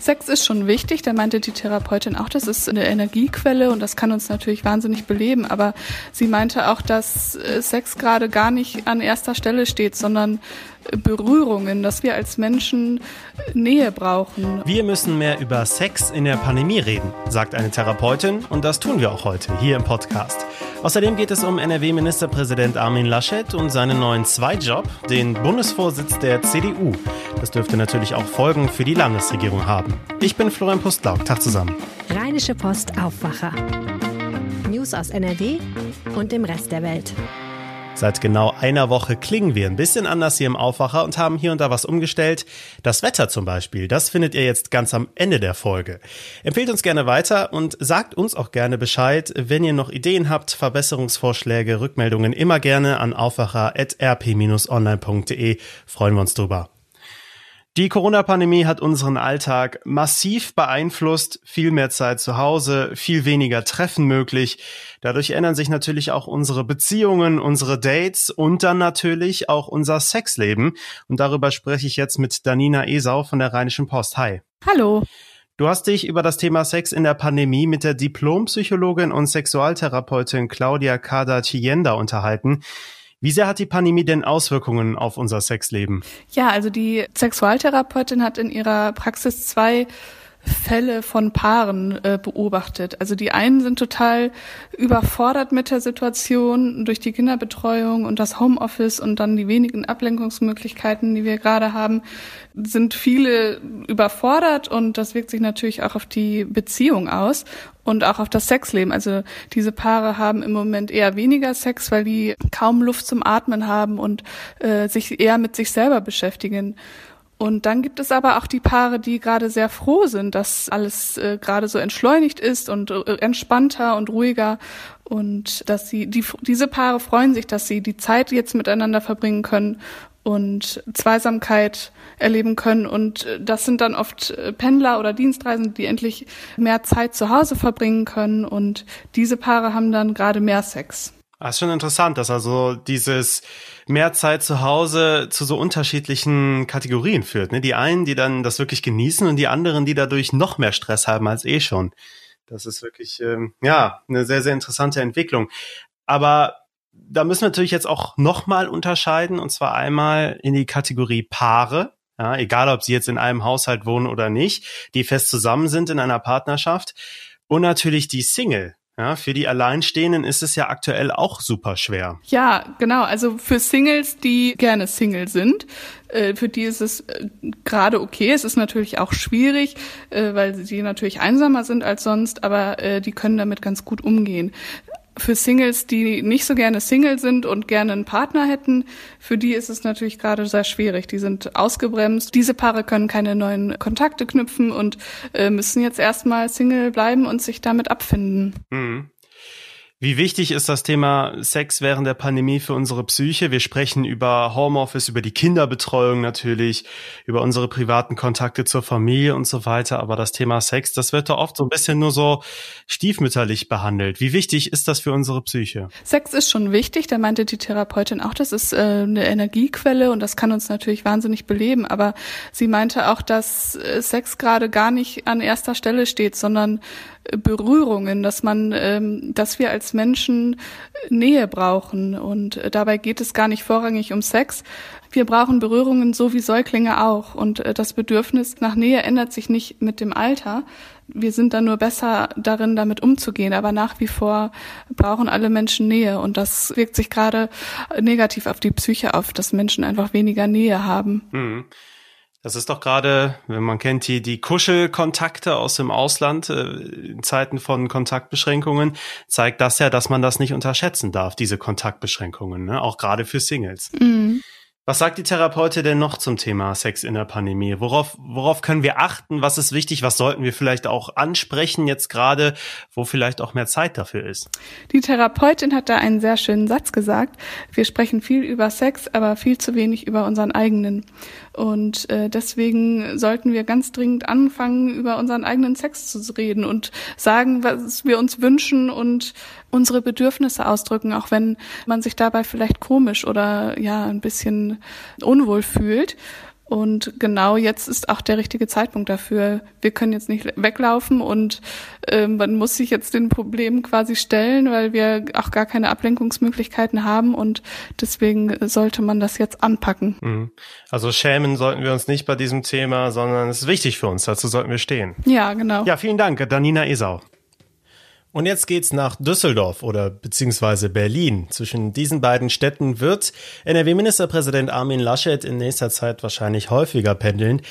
Sex ist schon wichtig, da meinte die Therapeutin auch, das ist eine Energiequelle und das kann uns natürlich wahnsinnig beleben, aber sie meinte auch, dass äh, Sex gerade gar nicht an erster Stelle steht, sondern Berührungen, dass wir als Menschen Nähe brauchen. Wir müssen mehr über Sex in der Pandemie reden, sagt eine Therapeutin und das tun wir auch heute hier im Podcast. Außerdem geht es um NRW-Ministerpräsident Armin Laschet und seinen neuen Zweitjob, den Bundesvorsitz der CDU. Das dürfte natürlich auch Folgen für die Landesregierung haben. Ich bin Florian Pustlauk. Tag zusammen. Rheinische Post Aufwacher. News aus NRW und dem Rest der Welt. Seit genau einer Woche klingen wir ein bisschen anders hier im Aufwacher und haben hier und da was umgestellt. Das Wetter zum Beispiel, das findet ihr jetzt ganz am Ende der Folge. Empfehlt uns gerne weiter und sagt uns auch gerne Bescheid, wenn ihr noch Ideen habt, Verbesserungsvorschläge, Rückmeldungen immer gerne an aufwacher.rp-online.de. Freuen wir uns drüber. Die Corona-Pandemie hat unseren Alltag massiv beeinflusst. Viel mehr Zeit zu Hause, viel weniger Treffen möglich. Dadurch ändern sich natürlich auch unsere Beziehungen, unsere Dates und dann natürlich auch unser Sexleben. Und darüber spreche ich jetzt mit Danina Esau von der Rheinischen Post. Hi. Hallo. Du hast dich über das Thema Sex in der Pandemie mit der Diplompsychologin und Sexualtherapeutin Claudia Kada-Chienda unterhalten. Wie sehr hat die Pandemie denn Auswirkungen auf unser Sexleben? Ja, also die Sexualtherapeutin hat in ihrer Praxis zwei Fälle von Paaren äh, beobachtet. Also die einen sind total überfordert mit der Situation durch die Kinderbetreuung und das Homeoffice und dann die wenigen Ablenkungsmöglichkeiten, die wir gerade haben, sind viele überfordert und das wirkt sich natürlich auch auf die Beziehung aus und auch auf das Sexleben. Also diese Paare haben im Moment eher weniger Sex, weil die kaum Luft zum Atmen haben und äh, sich eher mit sich selber beschäftigen. Und dann gibt es aber auch die Paare, die gerade sehr froh sind, dass alles äh, gerade so entschleunigt ist und äh, entspannter und ruhiger und dass sie die diese Paare freuen sich, dass sie die Zeit jetzt miteinander verbringen können und Zweisamkeit erleben können und äh, das sind dann oft äh, Pendler oder Dienstreisende, die endlich mehr Zeit zu Hause verbringen können und diese Paare haben dann gerade mehr Sex. Das ah, ist schon interessant, dass also dieses mehr Zeit zu Hause zu so unterschiedlichen Kategorien führt. Ne? Die einen, die dann das wirklich genießen und die anderen, die dadurch noch mehr Stress haben als eh schon. Das ist wirklich, ähm, ja, eine sehr, sehr interessante Entwicklung. Aber da müssen wir natürlich jetzt auch nochmal unterscheiden, und zwar einmal in die Kategorie Paare. Ja, egal, ob sie jetzt in einem Haushalt wohnen oder nicht, die fest zusammen sind in einer Partnerschaft. Und natürlich die Single. Ja, für die Alleinstehenden ist es ja aktuell auch super schwer. Ja, genau. Also für Singles, die gerne Single sind, äh, für die ist es äh, gerade okay. Es ist natürlich auch schwierig, äh, weil sie natürlich einsamer sind als sonst, aber die können damit ganz gut umgehen für Singles, die nicht so gerne Single sind und gerne einen Partner hätten, für die ist es natürlich gerade sehr schwierig. Die sind ausgebremst. Diese Paare können keine neuen Kontakte knüpfen und äh, müssen jetzt erstmal Single bleiben und sich damit abfinden. Mhm. Wie wichtig ist das Thema Sex während der Pandemie für unsere Psyche? Wir sprechen über Homeoffice, über die Kinderbetreuung natürlich, über unsere privaten Kontakte zur Familie und so weiter. Aber das Thema Sex, das wird doch oft so ein bisschen nur so stiefmütterlich behandelt. Wie wichtig ist das für unsere Psyche? Sex ist schon wichtig. Da meinte die Therapeutin auch, das ist äh, eine Energiequelle und das kann uns natürlich wahnsinnig beleben. Aber sie meinte auch, dass äh, Sex gerade gar nicht an erster Stelle steht, sondern Berührungen, dass man, ähm, dass wir als Menschen Nähe brauchen. Und äh, dabei geht es gar nicht vorrangig um Sex. Wir brauchen Berührungen so wie Säuglinge auch. Und äh, das Bedürfnis nach Nähe ändert sich nicht mit dem Alter. Wir sind dann nur besser darin, damit umzugehen. Aber nach wie vor brauchen alle Menschen Nähe. Und das wirkt sich gerade negativ auf die Psyche auf, dass Menschen einfach weniger Nähe haben. Mhm. Das ist doch gerade, wenn man kennt die, die Kuschelkontakte aus dem Ausland äh, in Zeiten von Kontaktbeschränkungen, zeigt das ja, dass man das nicht unterschätzen darf, diese Kontaktbeschränkungen, ne? auch gerade für Singles. Mhm. Was sagt die Therapeutin denn noch zum Thema Sex in der Pandemie? Worauf, worauf können wir achten? Was ist wichtig? Was sollten wir vielleicht auch ansprechen jetzt gerade, wo vielleicht auch mehr Zeit dafür ist? Die Therapeutin hat da einen sehr schönen Satz gesagt. Wir sprechen viel über Sex, aber viel zu wenig über unseren eigenen. Und äh, deswegen sollten wir ganz dringend anfangen, über unseren eigenen Sex zu reden und sagen, was wir uns wünschen und unsere Bedürfnisse ausdrücken, auch wenn man sich dabei vielleicht komisch oder ja ein bisschen unwohl fühlt. Und genau jetzt ist auch der richtige Zeitpunkt dafür. Wir können jetzt nicht weglaufen und ähm, man muss sich jetzt den Problemen quasi stellen, weil wir auch gar keine Ablenkungsmöglichkeiten haben und deswegen sollte man das jetzt anpacken. Mhm. Also schämen sollten wir uns nicht bei diesem Thema, sondern es ist wichtig für uns. Dazu sollten wir stehen. Ja, genau. Ja, vielen Dank, Danina Esau. Und jetzt geht's nach Düsseldorf oder beziehungsweise Berlin. Zwischen diesen beiden Städten wird NRW-Ministerpräsident Armin Laschet in nächster Zeit wahrscheinlich häufiger pendeln.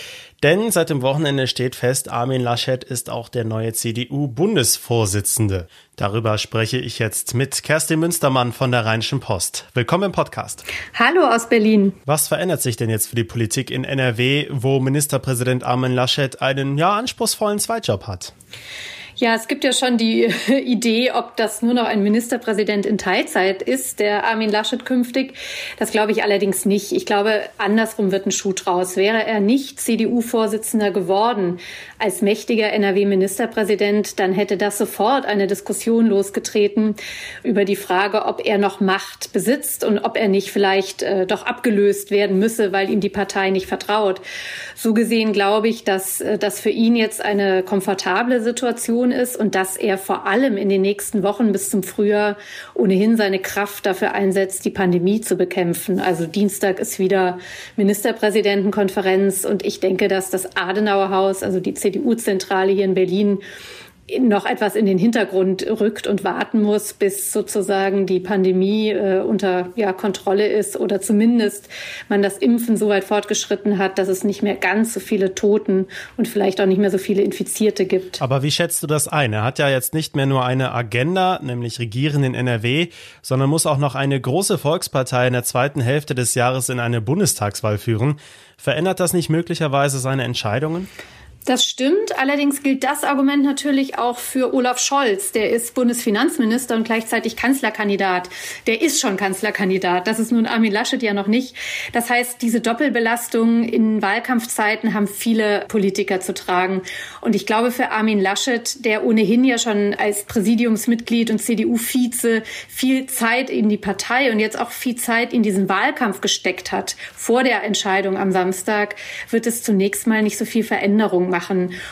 Denn seit dem Wochenende steht fest, Armin Laschet ist auch der neue CDU-Bundesvorsitzende. Darüber spreche ich jetzt mit Kerstin Münstermann von der Rheinischen Post. Willkommen im Podcast. Hallo aus Berlin. Was verändert sich denn jetzt für die Politik in NRW, wo Ministerpräsident Armin Laschet einen ja anspruchsvollen Zweitjob hat? Ja, es gibt ja schon die Idee, ob das nur noch ein Ministerpräsident in Teilzeit ist, der Armin Laschet künftig. Das glaube ich allerdings nicht. Ich glaube, andersrum wird ein Schuh draus. Wäre er nicht CDU-Vorsitzender geworden als mächtiger NRW-Ministerpräsident, dann hätte das sofort eine Diskussion losgetreten über die Frage, ob er noch Macht besitzt und ob er nicht vielleicht äh, doch abgelöst werden müsse, weil ihm die Partei nicht vertraut. So gesehen glaube ich, dass äh, das für ihn jetzt eine komfortable Situation Situation ist und dass er vor allem in den nächsten Wochen bis zum Frühjahr ohnehin seine Kraft dafür einsetzt, die Pandemie zu bekämpfen. Also Dienstag ist wieder Ministerpräsidentenkonferenz und ich denke, dass das Adenauer Haus, also die CDU-Zentrale hier in Berlin, noch etwas in den Hintergrund rückt und warten muss, bis sozusagen die Pandemie äh, unter ja, Kontrolle ist oder zumindest man das Impfen so weit fortgeschritten hat, dass es nicht mehr ganz so viele Toten und vielleicht auch nicht mehr so viele Infizierte gibt. Aber wie schätzt du das ein? Er hat ja jetzt nicht mehr nur eine Agenda, nämlich Regieren in NRW, sondern muss auch noch eine große Volkspartei in der zweiten Hälfte des Jahres in eine Bundestagswahl führen. Verändert das nicht möglicherweise seine Entscheidungen? Das stimmt. Allerdings gilt das Argument natürlich auch für Olaf Scholz. Der ist Bundesfinanzminister und gleichzeitig Kanzlerkandidat. Der ist schon Kanzlerkandidat. Das ist nun Armin Laschet ja noch nicht. Das heißt, diese Doppelbelastung in Wahlkampfzeiten haben viele Politiker zu tragen. Und ich glaube, für Armin Laschet, der ohnehin ja schon als Präsidiumsmitglied und CDU-Vize viel Zeit in die Partei und jetzt auch viel Zeit in diesen Wahlkampf gesteckt hat, vor der Entscheidung am Samstag, wird es zunächst mal nicht so viel Veränderung.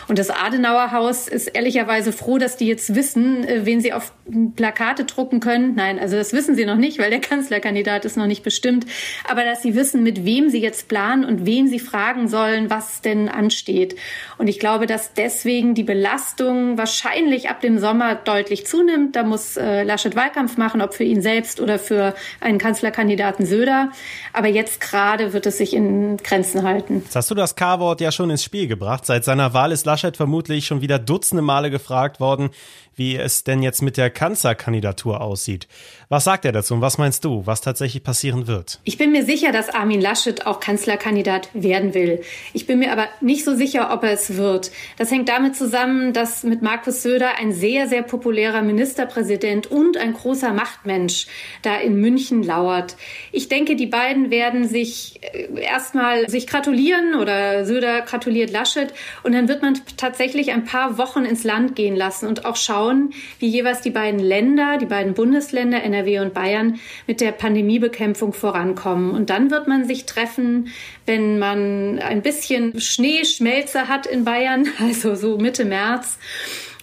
Und das Adenauer Haus ist ehrlicherweise froh, dass die jetzt wissen, äh, wen sie auf Plakate drucken können. Nein, also das wissen sie noch nicht, weil der Kanzlerkandidat ist noch nicht bestimmt. Aber dass sie wissen, mit wem sie jetzt planen und wen sie fragen sollen, was denn ansteht. Und ich glaube, dass deswegen die Belastung wahrscheinlich ab dem Sommer deutlich zunimmt. Da muss äh, Laschet Wahlkampf machen, ob für ihn selbst oder für einen Kanzlerkandidaten Söder. Aber jetzt gerade wird es sich in Grenzen halten. Jetzt hast du das K-Wort ja schon ins Spiel gebracht. Seit seiner Wahl ist Laschet vermutlich schon wieder dutzende Male gefragt worden, wie es denn jetzt mit der Kanzlerkandidatur aussieht. Was sagt er dazu und was meinst du, was tatsächlich passieren wird? Ich bin mir sicher, dass Armin Laschet auch Kanzlerkandidat werden will. Ich bin mir aber nicht so sicher, ob er es wird. Das hängt damit zusammen, dass mit Markus Söder ein sehr, sehr populärer Ministerpräsident und ein großer Machtmensch da in München lauert. Ich denke, die beiden werden sich äh, erstmal sich gratulieren oder Söder gratuliert Laschet und dann wird man tatsächlich ein paar Wochen ins Land gehen lassen und auch schauen, wie jeweils die beiden Länder, die beiden Bundesländer NRW und Bayern mit der Pandemiebekämpfung vorankommen. Und dann wird man sich treffen, wenn man ein bisschen Schneeschmelze hat in Bayern, also so Mitte März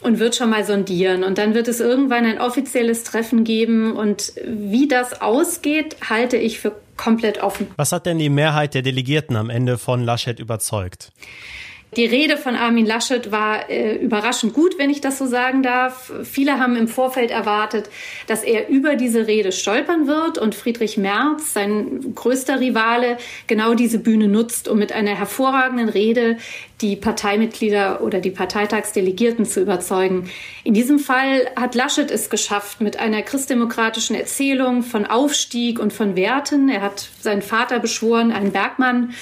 und wird schon mal sondieren. Und dann wird es irgendwann ein offizielles Treffen geben. Und wie das ausgeht, halte ich für komplett offen. Was hat denn die Mehrheit der Delegierten am Ende von Laschet überzeugt? Die Rede von Armin Laschet war äh, überraschend gut, wenn ich das so sagen darf. Viele haben im Vorfeld erwartet, dass er über diese Rede stolpern wird und Friedrich Merz, sein größter Rivale, genau diese Bühne nutzt, um mit einer hervorragenden Rede die Parteimitglieder oder die Parteitagsdelegierten zu überzeugen. In diesem Fall hat Laschet es geschafft mit einer christdemokratischen Erzählung von Aufstieg und von Werten. Er hat seinen Vater beschworen, einen Bergmann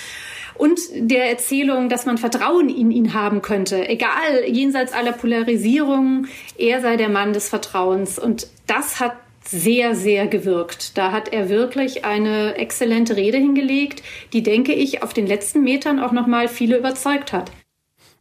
und der Erzählung, dass man Vertrauen in ihn haben könnte. Egal, jenseits aller Polarisierung, er sei der Mann des Vertrauens. Und das hat sehr, sehr gewirkt. Da hat er wirklich eine exzellente Rede hingelegt, die, denke ich, auf den letzten Metern auch nochmal viele überzeugt hat.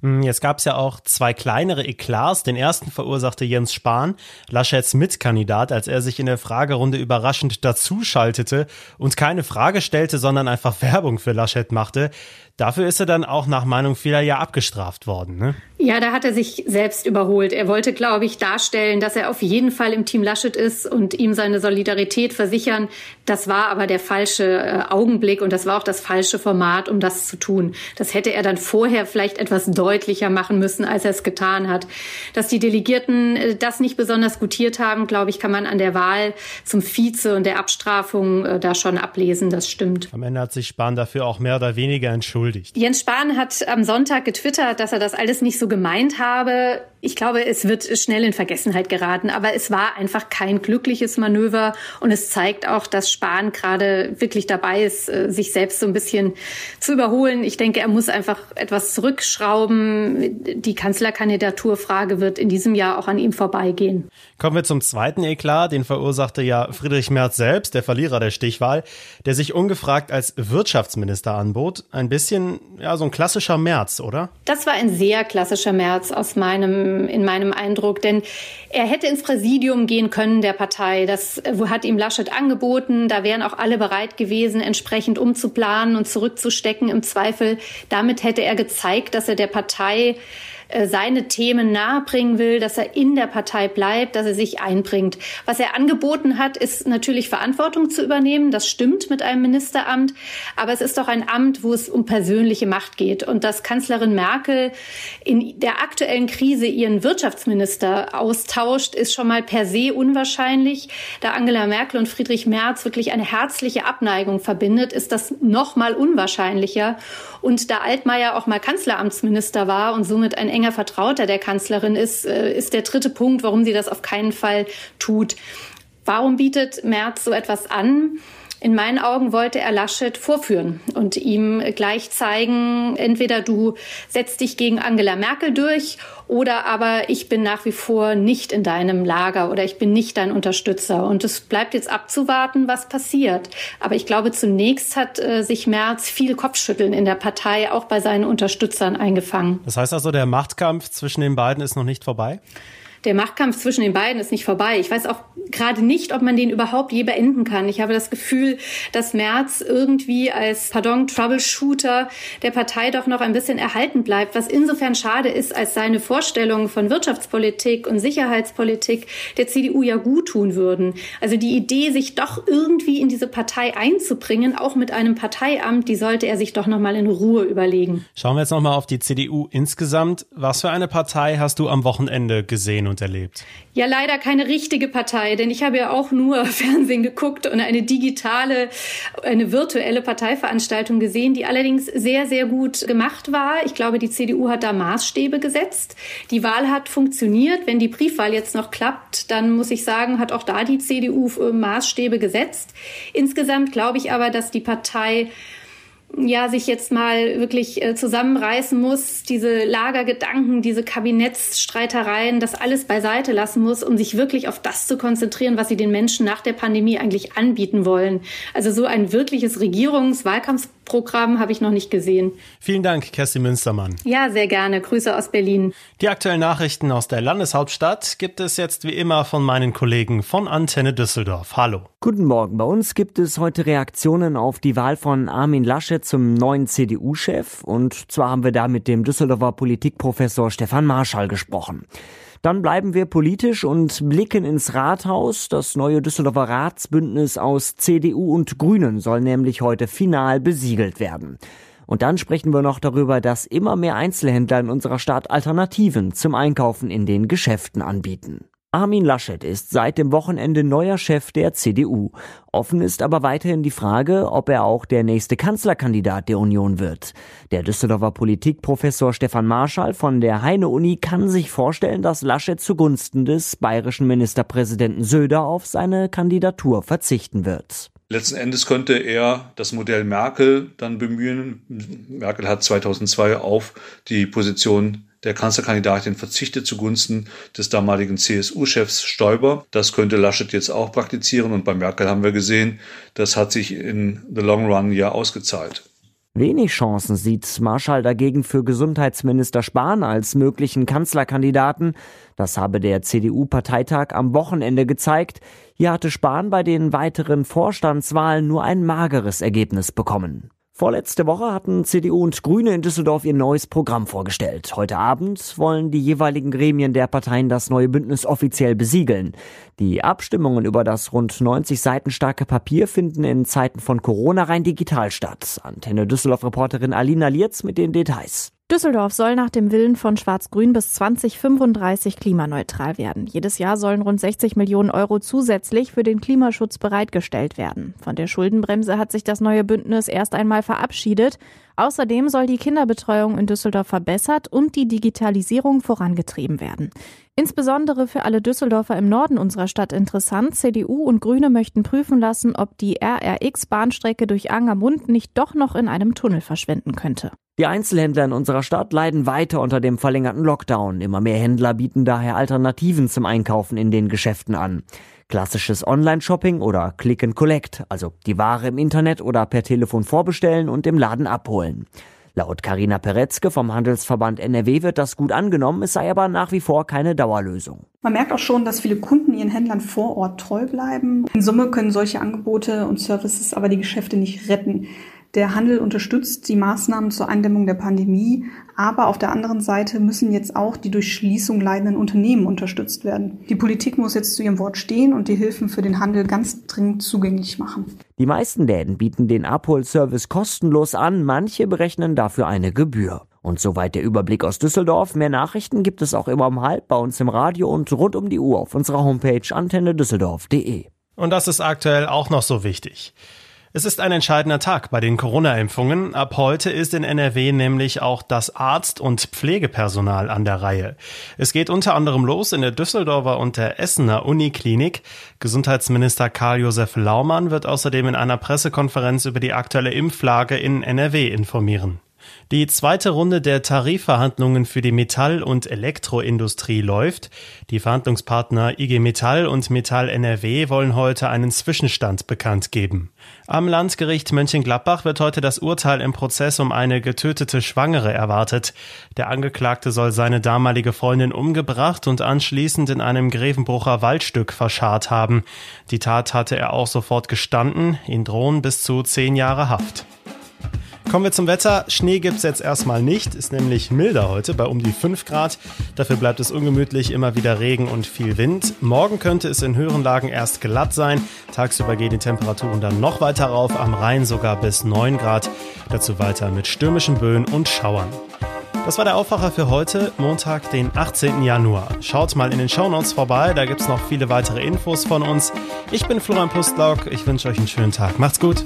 Hm, jetzt gab es ja auch zwei kleinere Eklats. Den ersten verursachte Jens Spahn, Laschets Mitkandidat, als er sich in der Fragerunde überraschend dazuschaltete und keine Frage stellte, sondern einfach Werbung für Laschet machte. Dafür ist er dann auch nach Meinung vieler ja abgestraft worden, ne? Ja, da hat er sich selbst überholt. Er wollte, glaube ich, darstellen, dass er auf jeden Fall im Team Laschet ist und ihm seine Solidarität versichern. Das war aber der falsche äh, Augenblick und das war auch das falsche Format, um das zu tun. Das hätte er dann vorher vielleicht etwas deutlicher machen müssen, als er es getan hat. Dass die Delegierten äh, das nicht besonders gutiert haben, glaube ich, kann man an der Wahl zum Vize und der Abstrafung äh, da schon ablesen. Das stimmt. Am Ende hat sich Spahn dafür auch mehr oder weniger entschuldigt. Jens Spahn hat am Sonntag getwittert, dass er das alles nicht so gemeint habe. Ich glaube, es wird schnell in Vergessenheit geraten, aber es war einfach kein glückliches Manöver und es zeigt auch, dass Spahn gerade wirklich dabei ist, äh, sich selbst so ein bisschen zu überholen. Ich denke, er muss einfach etwas zurückschrauben. Die Kanzlerkandidaturfrage wird in diesem Jahr auch an ihm vorbeigehen. Kommen wir zum zweiten Eklat, den verursachte ja Friedrich Merz selbst, der Verlierer der Stichwahl, der sich ungefragt als Wirtschaftsminister anbot. Ein bisschen, ja, so ein klassischer Merz, oder? Das war ein sehr klassischer März aus meinem, in meinem Eindruck, denn er hätte ins Präsidium gehen können der Partei. Das hat ihm Laschet angeboten. Da wären auch alle bereit gewesen, entsprechend umzuplanen und zurückzustecken im Zweifel. Damit hätte er gezeigt, dass er der Partei äh, seine Themen nahebringen will, dass er in der Partei bleibt, dass er sich einbringt. Was er angeboten hat, ist natürlich Verantwortung zu übernehmen. Das stimmt mit einem Ministeramt. Aber es ist doch ein Amt, wo es um persönliche Macht geht. Und dass Kanzlerin Merkel in der aktuellen Krise ihren Wirtschaftsminister austauscht, ist schon mal per se unwahrscheinlich. Da Angela Merkel und Friedrich Merz wirklich eine herzliche Abneigung verbindet, ist das noch mal unwahrscheinlicher. Und da Altmaier auch mal Kanzleramtsminister war und somit ein enger Vertrauter der Kanzlerin ist, äh, ist der dritte Punkt, warum sie das auf keinen Fall tut. Warum bietet Merz so etwas an? In meinen Augen wollte er Laschet vorführen und ihm gleich zeigen, entweder du setzt dich gegen Angela Merkel durch oder aber ich bin nach wie vor nicht in deinem Lager oder ich bin nicht dein Unterstützer. Und es bleibt jetzt abzuwarten, was passiert. Aber ich glaube, zunächst hat äh, sich Merz viel Kopfschütteln in der Partei, auch bei seinen Unterstützern eingefangen. Das heißt also, der Machtkampf zwischen den beiden ist noch nicht vorbei? Der Machtkampf zwischen den beiden ist nicht vorbei. Ich weiß auch gerade nicht, ob man den überhaupt je beenden kann. Ich habe das Gefühl, dass Merz irgendwie als, pardon, Troubleshooter der Partei doch noch ein bisschen erhalten bleibt, was insofern schade ist, als seine Vorstellungen von Wirtschaftspolitik und Sicherheitspolitik der CDU ja gut tun würden. Also die Idee, sich doch irgendwie in diese Partei einzubringen, auch mit einem Parteiamt, die sollte er sich doch noch mal in Ruhe überlegen. Schauen wir jetzt noch mal auf die CDU insgesamt. Was für eine Partei hast du am Wochenende gesehen und erlebt? Ja, leider keine richtige Partei, denn ich habe ja auch nur Fernsehen geguckt und eine digitale, eine virtuelle Parteiveranstaltung gesehen, die allerdings sehr, sehr gut gemacht war. Ich glaube, die CDU hat da Maßstäbe gesetzt. Die Wahl hat funktioniert. Wenn die Briefwahl jetzt noch klappt, dann muss ich sagen, hat auch da die CDU äh, Maßstäbe gesetzt. Insgesamt glaube ich aber, dass die Partei ja, sich jetzt mal wirklich äh, zusammenreißen muss, diese Lagergedanken, diese Kabinettsstreitereien, das alles beiseite lassen muss, um sich wirklich auf das zu konzentrieren, was sie den Menschen nach der Pandemie eigentlich anbieten wollen. Also so ein wirkliches Regierungswahlkampfprogramm habe ich noch nicht gesehen. Vielen Dank, Kerstin Münstermann. Ja, sehr gerne. Grüße aus Berlin. Die aktuellen Nachrichten aus der Landeshauptstadt gibt es jetzt wie immer von meinen Kollegen von Antenne Düsseldorf. Hallo. Guten Morgen. Bei uns gibt es heute Reaktionen auf die Wahl von Armin Laschet zum neuen CDU-Chef. Und zwar haben wir da mit dem Düsseldorfer Politikprofessor Stefan Marschall gesprochen. Dann bleiben wir politisch und blicken ins Rathaus. Das neue Düsseldorfer Ratsbündnis aus CDU und Grünen soll nämlich heute final besiegelt werden. Und dann sprechen wir noch darüber, dass immer mehr Einzelhändler in unserer Stadt Alternativen zum Einkaufen in den Geschäften anbieten. Armin Laschet ist seit dem Wochenende neuer Chef der CDU. Offen ist aber weiterhin die Frage, ob er auch der nächste Kanzlerkandidat der Union wird. Der Düsseldorfer Politikprofessor Stefan Marschall von der Heine-Uni kann sich vorstellen, dass Laschet zugunsten des bayerischen Ministerpräsidenten Söder auf seine Kandidatur verzichten wird. Letzten Endes könnte er das Modell Merkel dann bemühen. Merkel hat 2002 auf die Position der Kanzlerkandidatin verzichtet zugunsten des damaligen CSU-Chefs Stoiber. Das könnte Laschet jetzt auch praktizieren und bei Merkel haben wir gesehen, das hat sich in the long run ja ausgezahlt. Wenig Chancen sieht Marschall dagegen für Gesundheitsminister Spahn als möglichen Kanzlerkandidaten. Das habe der CDU-Parteitag am Wochenende gezeigt. Hier hatte Spahn bei den weiteren Vorstandswahlen nur ein mageres Ergebnis bekommen. Vorletzte Woche hatten CDU und Grüne in Düsseldorf ihr neues Programm vorgestellt. Heute Abend wollen die jeweiligen Gremien der Parteien das neue Bündnis offiziell besiegeln. Die Abstimmungen über das rund 90 Seiten starke Papier finden in Zeiten von Corona rein digital statt. Antenne Düsseldorf-Reporterin Alina Lietz mit den Details. Düsseldorf soll nach dem Willen von Schwarz-Grün bis 2035 klimaneutral werden. Jedes Jahr sollen rund 60 Millionen Euro zusätzlich für den Klimaschutz bereitgestellt werden. Von der Schuldenbremse hat sich das neue Bündnis erst einmal verabschiedet. Außerdem soll die Kinderbetreuung in Düsseldorf verbessert und die Digitalisierung vorangetrieben werden. Insbesondere für alle Düsseldorfer im Norden unserer Stadt interessant. CDU und Grüne möchten prüfen lassen, ob die RRX-Bahnstrecke durch Angermund nicht doch noch in einem Tunnel verschwinden könnte. Die Einzelhändler in unserer Stadt leiden weiter unter dem verlängerten Lockdown. Immer mehr Händler bieten daher Alternativen zum Einkaufen in den Geschäften an. Klassisches Online-Shopping oder Click and Collect, also die Ware im Internet oder per Telefon vorbestellen und im Laden abholen. Laut Karina Peretzke vom Handelsverband NRW wird das gut angenommen, es sei aber nach wie vor keine Dauerlösung. Man merkt auch schon, dass viele Kunden ihren Händlern vor Ort treu bleiben. In Summe können solche Angebote und Services aber die Geschäfte nicht retten. Der Handel unterstützt die Maßnahmen zur Eindämmung der Pandemie, aber auf der anderen Seite müssen jetzt auch die durch Schließung leidenden Unternehmen unterstützt werden. Die Politik muss jetzt zu ihrem Wort stehen und die Hilfen für den Handel ganz dringend zugänglich machen. Die meisten Läden bieten den Abholservice kostenlos an, manche berechnen dafür eine Gebühr. Und soweit der Überblick aus Düsseldorf. Mehr Nachrichten gibt es auch immer um halb bei uns im Radio und rund um die Uhr auf unserer Homepage antennedüsseldorf.de. Und das ist aktuell auch noch so wichtig. Es ist ein entscheidender Tag bei den Corona-Impfungen. Ab heute ist in NRW nämlich auch das Arzt- und Pflegepersonal an der Reihe. Es geht unter anderem los in der Düsseldorfer und der Essener Uniklinik. Gesundheitsminister Karl-Josef Laumann wird außerdem in einer Pressekonferenz über die aktuelle Impflage in NRW informieren. Die zweite Runde der Tarifverhandlungen für die Metall- und Elektroindustrie läuft. Die Verhandlungspartner IG Metall und Metall NRW wollen heute einen Zwischenstand bekannt geben. Am Landgericht Mönchengladbach wird heute das Urteil im Prozess um eine getötete Schwangere erwartet. Der Angeklagte soll seine damalige Freundin umgebracht und anschließend in einem Grevenbrucher Waldstück verscharrt haben. Die Tat hatte er auch sofort gestanden. Ihn drohen bis zu zehn Jahre Haft. Kommen wir zum Wetter. Schnee gibt's jetzt erstmal nicht, ist nämlich milder heute bei um die 5 Grad. Dafür bleibt es ungemütlich, immer wieder Regen und viel Wind. Morgen könnte es in höheren Lagen erst glatt sein. Tagsüber gehen die Temperaturen dann noch weiter rauf, am Rhein sogar bis 9 Grad. Dazu weiter mit stürmischen Böen und Schauern. Das war der Aufwacher für heute, Montag, den 18. Januar. Schaut mal in den Shownotes vorbei, da gibt's noch viele weitere Infos von uns. Ich bin Florian Pustlauk, ich wünsche euch einen schönen Tag. Macht's gut.